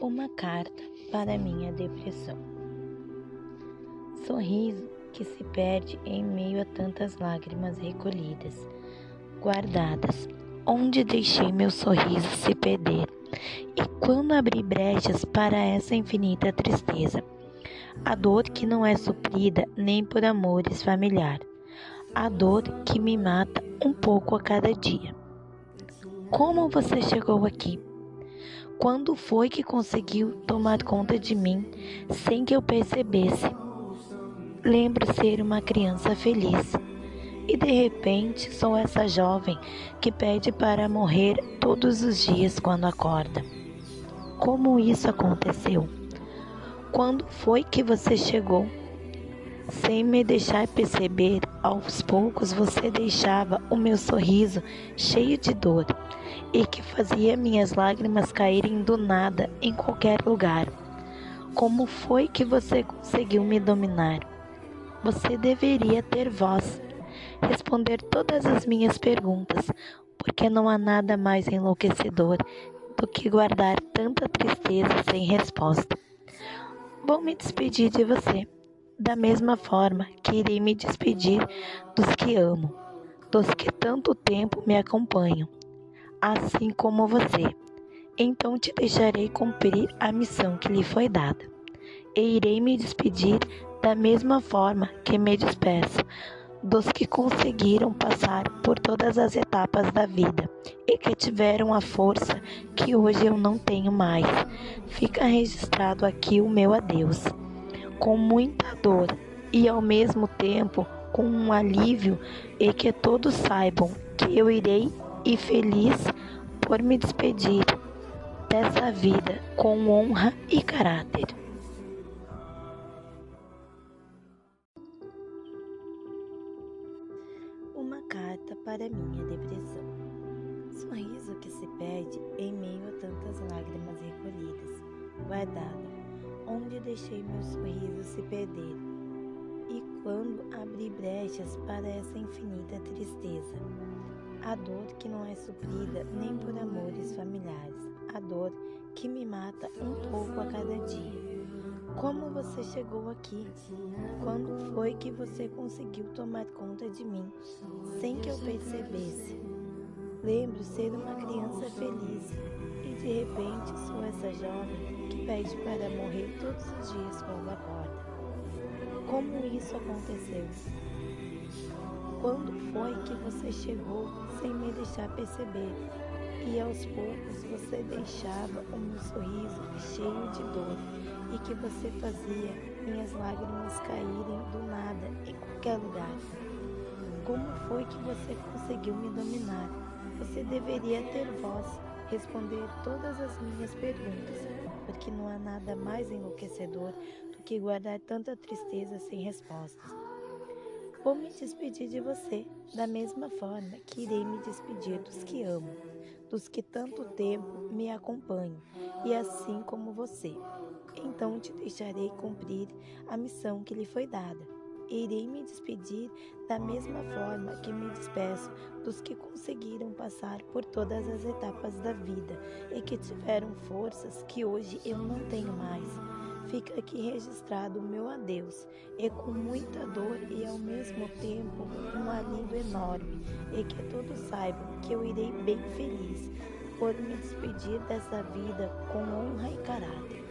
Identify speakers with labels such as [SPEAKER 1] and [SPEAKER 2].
[SPEAKER 1] Uma carta para minha depressão. Sorriso que se perde em meio a tantas lágrimas recolhidas, guardadas, onde deixei meu sorriso se perder. E quando abri brechas para essa infinita tristeza, a dor que não é suprida nem por amores familiar, a dor que me mata um pouco a cada dia. Como você chegou aqui? Quando foi que conseguiu tomar conta de mim sem que eu percebesse? Lembro ser uma criança feliz e de repente sou essa jovem que pede para morrer todos os dias quando acorda. Como isso aconteceu? Quando foi que você chegou? Sem me deixar perceber, aos poucos você deixava o meu sorriso cheio de dor e que fazia minhas lágrimas caírem do nada em qualquer lugar. Como foi que você conseguiu me dominar? Você deveria ter voz, responder todas as minhas perguntas, porque não há nada mais enlouquecedor do que guardar tanta tristeza sem resposta. Vou me despedir de você da mesma forma que irei me despedir dos que amo, dos que tanto tempo me acompanham, assim como você. Então te deixarei cumprir a missão que lhe foi dada, e irei me despedir da mesma forma que me despeço dos que conseguiram passar por todas as etapas da vida e que tiveram a força que hoje eu não tenho mais. Fica registrado aqui o meu adeus com muita dor e ao mesmo tempo com um alívio e que todos saibam que eu irei e feliz por me despedir dessa vida com honra e caráter. Uma carta para minha depressão. Sorriso que se perde em meio a tantas lágrimas recolhidas, guardada onde deixei meu sorriso se perder, e quando abri brechas para essa infinita tristeza. A dor que não é suprida nem por amores familiares, a dor que me mata um pouco a cada dia. Como você chegou aqui? Quando foi que você conseguiu tomar conta de mim, sem que eu percebesse? Lembro ser uma criança feliz e de repente sou essa jovem que pede para morrer todos os dias quando acorda. Como isso aconteceu? Quando foi que você chegou sem me deixar perceber? E aos poucos você deixava o meu sorriso cheio de dor e que você fazia minhas lágrimas caírem do nada em qualquer lugar. Como foi que você conseguiu me dominar? Você deveria ter voz, responder todas as minhas perguntas, porque não há nada mais enlouquecedor do que guardar tanta tristeza sem respostas. Vou me despedir de você da mesma forma que irei me despedir dos que amo, dos que tanto tempo me acompanham, e assim como você. Então te deixarei cumprir a missão que lhe foi dada irei me despedir da mesma forma que me despeço dos que conseguiram passar por todas as etapas da vida e que tiveram forças que hoje eu não tenho mais. Fica aqui registrado o meu adeus, e com muita dor e ao mesmo tempo um alívio enorme, e que todos saibam que eu irei bem feliz por me despedir dessa vida com honra e caráter.